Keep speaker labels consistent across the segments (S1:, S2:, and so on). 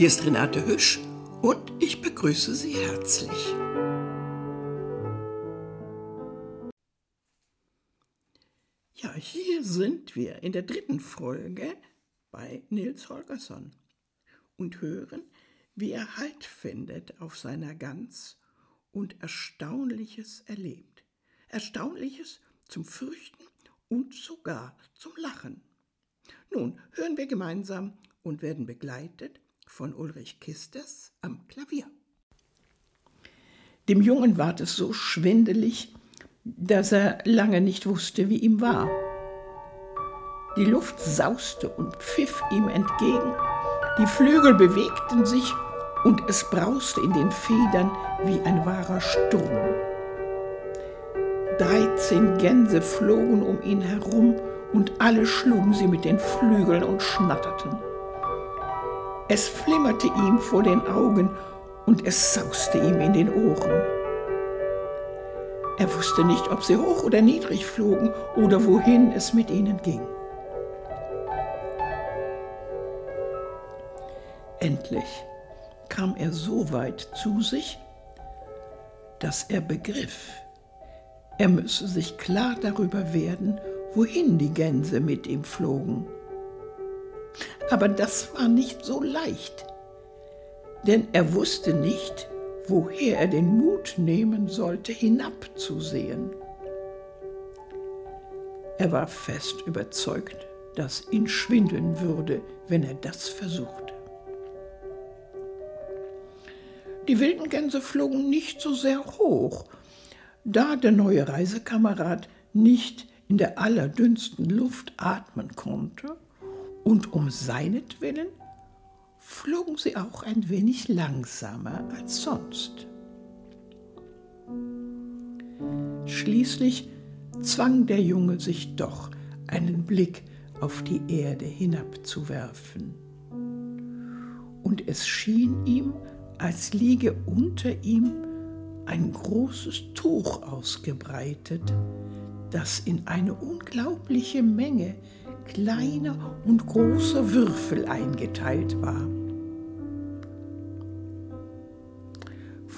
S1: Hier ist Renate Hüsch und ich begrüße Sie herzlich. Ja, hier sind wir in der dritten Folge bei Nils Holgersson und hören, wie er Halt findet auf seiner Gans und Erstaunliches erlebt. Erstaunliches zum Fürchten und sogar zum Lachen. Nun hören wir gemeinsam und werden begleitet von Ulrich Kisters am Klavier. Dem Jungen ward es so schwindelig, dass er lange nicht wusste, wie ihm war. Die Luft sauste und pfiff ihm entgegen, die Flügel bewegten sich und es brauste in den Federn wie ein wahrer Sturm. Dreizehn Gänse flogen um ihn herum und alle schlugen sie mit den Flügeln und schnatterten. Es flimmerte ihm vor den Augen und es sauste ihm in den Ohren. Er wusste nicht, ob sie hoch oder niedrig flogen oder wohin es mit ihnen ging. Endlich kam er so weit zu sich, dass er begriff, er müsse sich klar darüber werden, wohin die Gänse mit ihm flogen. Aber das war nicht so leicht, denn er wusste nicht, woher er den Mut nehmen sollte, hinabzusehen. Er war fest überzeugt, dass ihn schwindeln würde, wenn er das versuchte. Die wilden Gänse flogen nicht so sehr hoch, da der neue Reisekamerad nicht in der allerdünnsten Luft atmen konnte, und um seinetwillen flogen sie auch ein wenig langsamer als sonst. Schließlich zwang der Junge sich doch, einen Blick auf die Erde hinabzuwerfen. Und es schien ihm, als liege unter ihm ein großes Tuch ausgebreitet, das in eine unglaubliche Menge kleiner und großer Würfel eingeteilt war.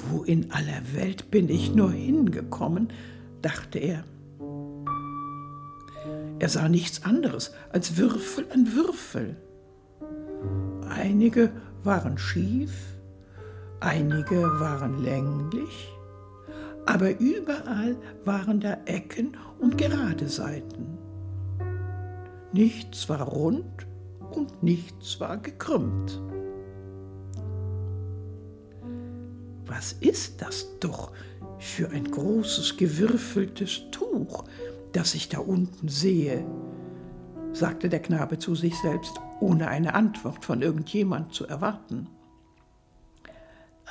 S1: Wo in aller Welt bin ich nur hingekommen, dachte er. Er sah nichts anderes als Würfel an Würfel. Einige waren schief, einige waren länglich, aber überall waren da Ecken und gerade Seiten. Nichts war rund und nichts war gekrümmt. Was ist das doch für ein großes gewürfeltes Tuch, das ich da unten sehe? sagte der Knabe zu sich selbst, ohne eine Antwort von irgendjemand zu erwarten.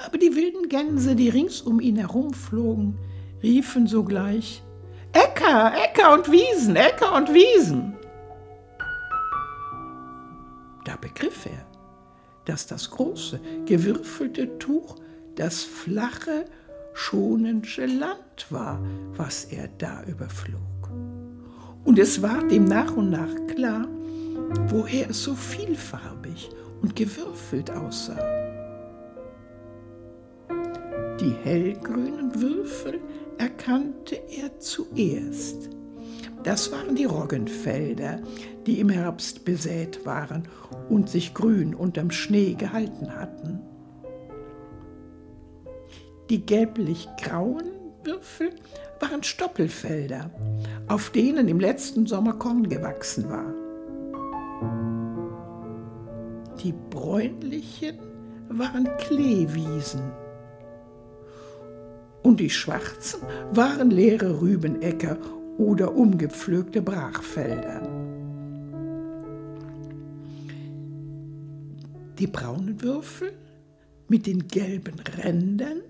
S1: Aber die wilden Gänse, die rings um ihn herumflogen, riefen sogleich Äcker, Äcker und Wiesen, Äcker und Wiesen. Begriff er, dass das große, gewürfelte Tuch das flache, schonende Land war, was er da überflog. Und es ward ihm nach und nach klar, woher es so vielfarbig und gewürfelt aussah. Die hellgrünen Würfel erkannte er zuerst. Das waren die Roggenfelder, die im Herbst besät waren und sich grün unterm Schnee gehalten hatten. Die gelblich-grauen Würfel waren Stoppelfelder, auf denen im letzten Sommer Korn gewachsen war. Die bräunlichen waren Kleewiesen und die schwarzen waren leere Rübenäcker oder umgepflügte Brachfelder. Die braunen Würfel mit den gelben Rändern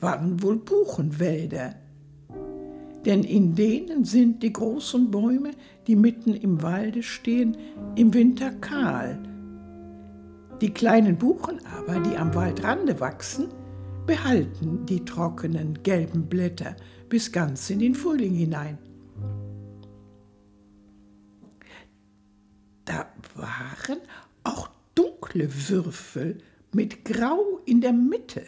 S1: waren wohl Buchenwälder, denn in denen sind die großen Bäume, die mitten im Walde stehen, im Winter kahl. Die kleinen Buchen aber, die am Waldrade wachsen, behalten die trockenen gelben Blätter bis ganz in den Frühling hinein. Da waren auch dunkle Würfel mit Grau in der Mitte.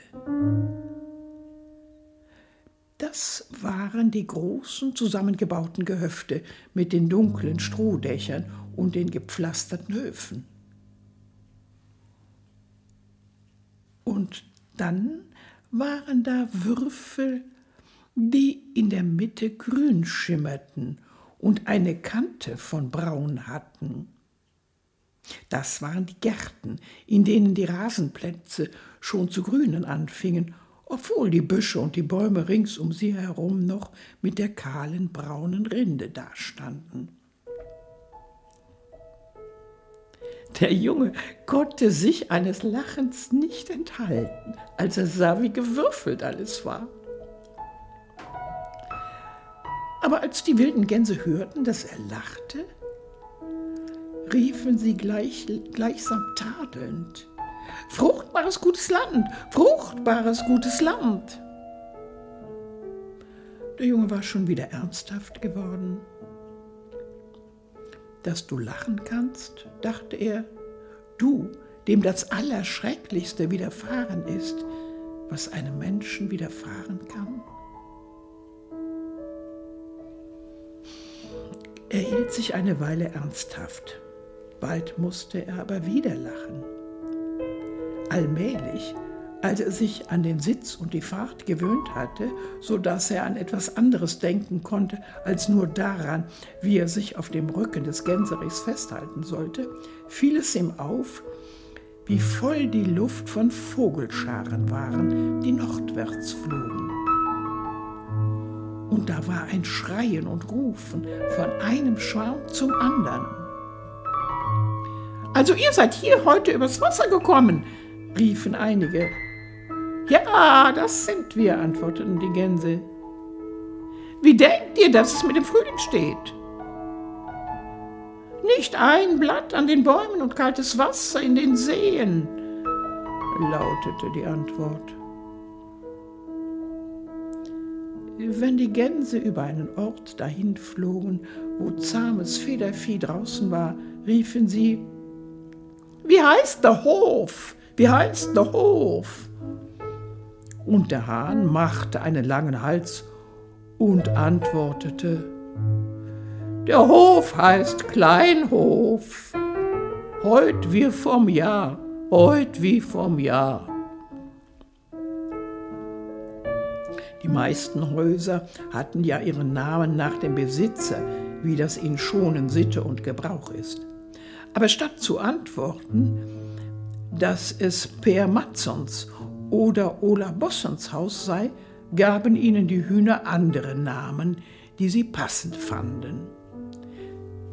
S1: Das waren die großen zusammengebauten Gehöfte mit den dunklen Strohdächern und den gepflasterten Höfen. Und dann waren da Würfel, die in der Mitte grün schimmerten und eine Kante von braun hatten. Das waren die Gärten, in denen die Rasenplätze schon zu grünen anfingen, obwohl die Büsche und die Bäume rings um sie herum noch mit der kahlen braunen Rinde dastanden. Der Junge konnte sich eines Lachens nicht enthalten, als er sah, wie gewürfelt alles war. Aber als die wilden Gänse hörten, dass er lachte, riefen sie gleich, gleichsam tadelnd. Fruchtbares gutes Land, fruchtbares gutes Land. Der Junge war schon wieder ernsthaft geworden. Dass du lachen kannst, dachte er, du, dem das Allerschrecklichste widerfahren ist, was einem Menschen widerfahren kann. Er hielt sich eine Weile ernsthaft. Bald musste er aber wieder lachen. Allmählich, als er sich an den Sitz und die Fahrt gewöhnt hatte, so dass er an etwas anderes denken konnte als nur daran, wie er sich auf dem Rücken des Gänserichs festhalten sollte, fiel es ihm auf, wie voll die Luft von Vogelscharen waren, die nordwärts flogen. Und da war ein Schreien und Rufen von einem Schwarm zum anderen. Also ihr seid hier heute übers Wasser gekommen, riefen einige. Ja, das sind wir, antworteten die Gänse. Wie denkt ihr, dass es mit dem Frühling steht? Nicht ein Blatt an den Bäumen und kaltes Wasser in den Seen, lautete die Antwort. Wenn die Gänse über einen Ort dahin flogen, wo zahmes Federvieh draußen war, riefen sie, Wie heißt der Hof? Wie heißt der Hof? Und der Hahn machte einen langen Hals und antwortete, Der Hof heißt Kleinhof, heut wie vom Jahr, heut wie vom Jahr. Die meisten Häuser hatten ja ihren Namen nach dem Besitzer, wie das in Schonen Sitte und Gebrauch ist. Aber statt zu antworten, dass es Per Matzons oder Ola Bossons Haus sei, gaben ihnen die Hühner andere Namen, die sie passend fanden.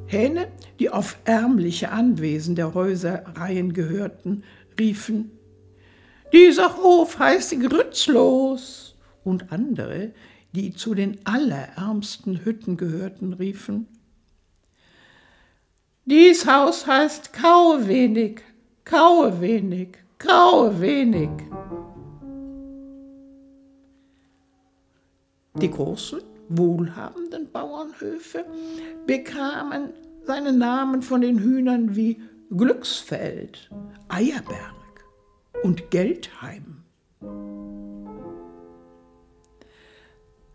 S1: Hähne, die auf ärmliche Anwesen der Häuserreihen gehörten, riefen Dieser Hof heißt Grützlos. Und andere, die zu den allerärmsten Hütten gehörten, riefen Dies Haus heißt Kauwenig kaue wenig, graue wenig. Die großen, wohlhabenden Bauernhöfe bekamen seine Namen von den Hühnern wie Glücksfeld, Eierberg und Geldheim.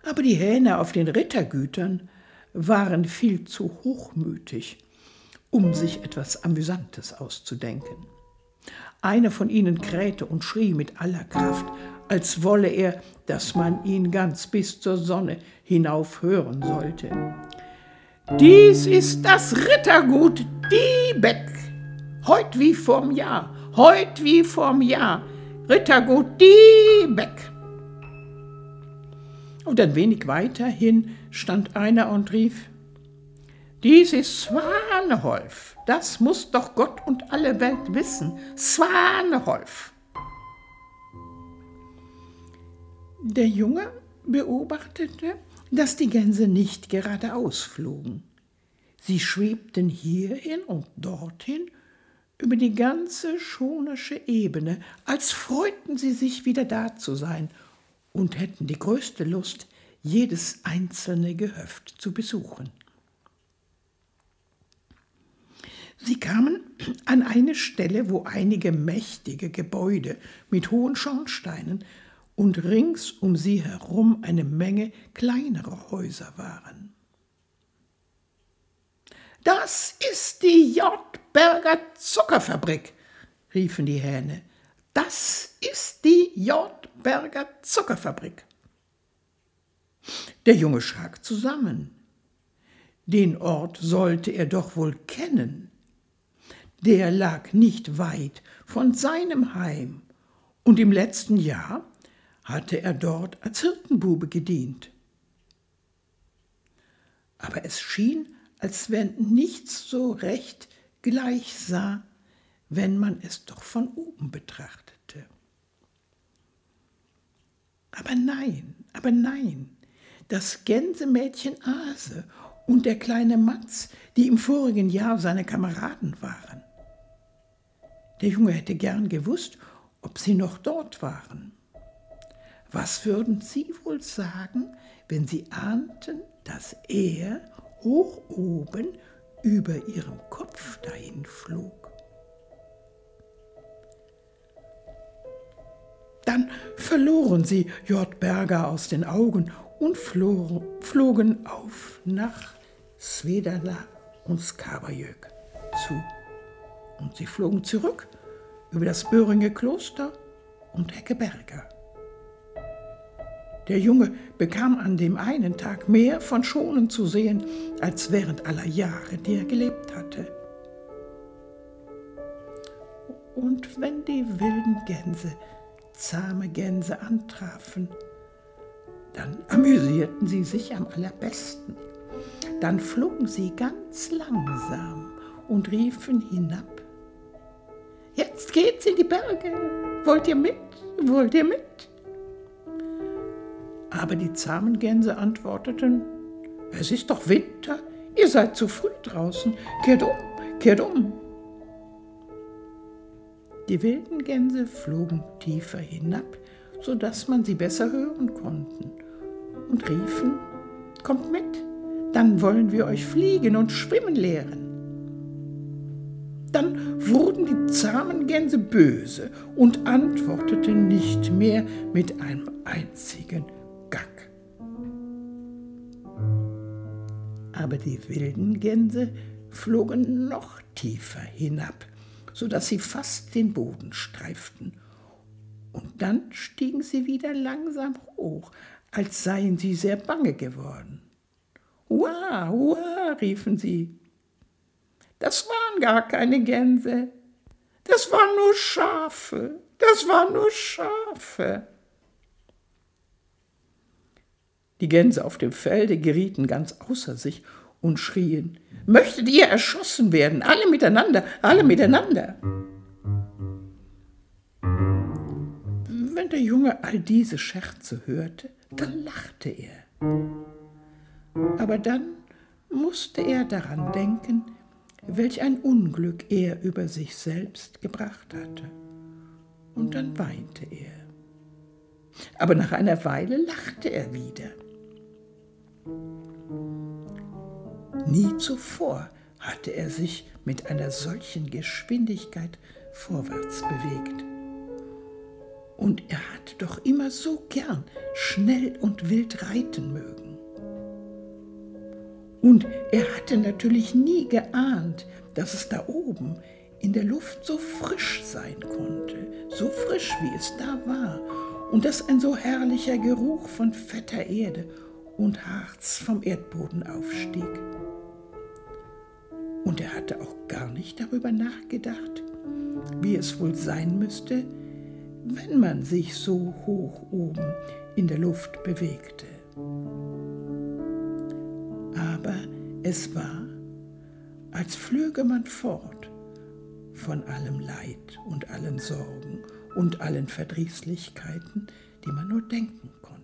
S1: Aber die Hähne auf den Rittergütern waren viel zu hochmütig, um sich etwas Amüsantes auszudenken. Einer von ihnen krähte und schrie mit aller Kraft, als wolle er, dass man ihn ganz bis zur Sonne hinauf hören sollte. Dies ist das Rittergut Diebeck, heut wie vorm Jahr, heut wie vorm Jahr, Rittergut Diebeck. Und ein wenig weiter hin stand einer und rief, dies ist Swaneholf. Das muss doch Gott und alle Welt wissen. Swaneholf. Der Junge beobachtete, dass die Gänse nicht geradeaus flogen. Sie schwebten hierhin und dorthin über die ganze schonische Ebene, als freuten sie sich wieder da zu sein und hätten die größte Lust, jedes einzelne Gehöft zu besuchen. Sie kamen an eine Stelle, wo einige mächtige Gebäude mit hohen Schornsteinen und rings um sie herum eine Menge kleinerer Häuser waren. Das ist die Jordberger Zuckerfabrik, riefen die Hähne. Das ist die Jordberger Zuckerfabrik. Der Junge schrak zusammen. Den Ort sollte er doch wohl kennen. Der lag nicht weit von seinem Heim, und im letzten Jahr hatte er dort als Hirtenbube gedient. Aber es schien, als wenn nichts so recht gleich sah, wenn man es doch von oben betrachtete. Aber nein, aber nein, das Gänsemädchen Ase und der kleine Matz, die im vorigen Jahr seine Kameraden waren. Der Junge hätte gern gewusst, ob sie noch dort waren. Was würden sie wohl sagen, wenn sie ahnten, dass er hoch oben über ihrem Kopf dahin flog? Dann verloren sie J. Berger aus den Augen und flogen auf nach Svedala und Skabajök zu. Und sie flogen zurück über das Böhringer Kloster und Heckeberger. Der Junge bekam an dem einen Tag mehr von Schonen zu sehen, als während aller Jahre, die er gelebt hatte. Und wenn die wilden Gänse zahme Gänse antrafen, dann amüsierten sie sich am allerbesten. Dann flogen sie ganz langsam und riefen hinab. Jetzt geht's in die Berge. Wollt ihr mit? Wollt ihr mit? Aber die zahmen Gänse antworteten, es ist doch Winter, ihr seid zu früh draußen, kehrt um, kehrt um. Die wilden Gänse flogen tiefer hinab, so dass man sie besser hören konnten, und riefen, kommt mit, dann wollen wir euch fliegen und schwimmen lehren. Wurden die zahmen Gänse böse und antworteten nicht mehr mit einem einzigen Gack. Aber die wilden Gänse flogen noch tiefer hinab, so dass sie fast den Boden streiften. Und dann stiegen sie wieder langsam hoch, als seien sie sehr bange geworden. Hua, hua, riefen sie. Das waren gar keine Gänse, das waren nur Schafe, das waren nur Schafe. Die Gänse auf dem Felde gerieten ganz außer sich und schrien, Möchtet ihr erschossen werden, alle miteinander, alle miteinander. Wenn der Junge all diese Scherze hörte, dann lachte er. Aber dann musste er daran denken, welch ein Unglück er über sich selbst gebracht hatte. Und dann weinte er. Aber nach einer Weile lachte er wieder. Nie zuvor hatte er sich mit einer solchen Geschwindigkeit vorwärts bewegt. Und er hatte doch immer so gern schnell und wild reiten mögen. Und er hatte natürlich nie geahnt, dass es da oben in der Luft so frisch sein konnte, so frisch wie es da war, und dass ein so herrlicher Geruch von fetter Erde und Harz vom Erdboden aufstieg. Und er hatte auch gar nicht darüber nachgedacht, wie es wohl sein müsste, wenn man sich so hoch oben in der Luft bewegte. Aber es war, als flöge man fort von allem Leid und allen Sorgen und allen Verdrießlichkeiten, die man nur denken konnte.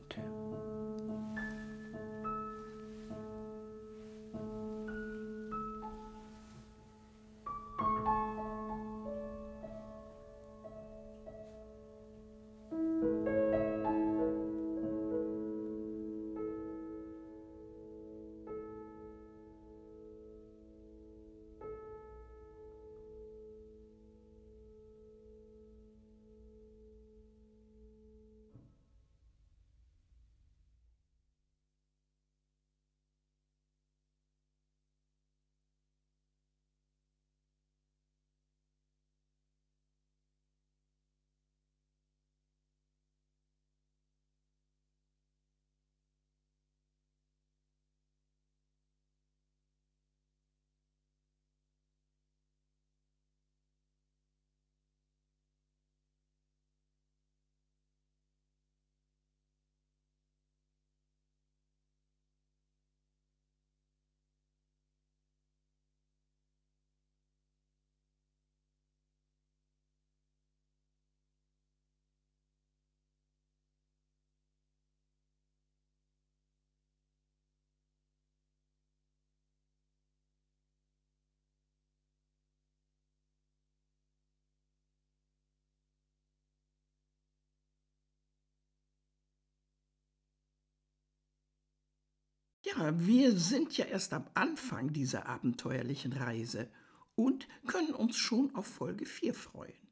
S1: Ja, wir sind ja erst am Anfang dieser abenteuerlichen Reise und können uns schon auf Folge 4 freuen.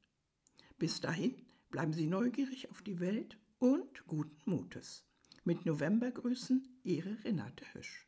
S1: Bis dahin bleiben Sie neugierig auf die Welt und guten Mutes. Mit Novembergrüßen, Ihre Renate Hösch.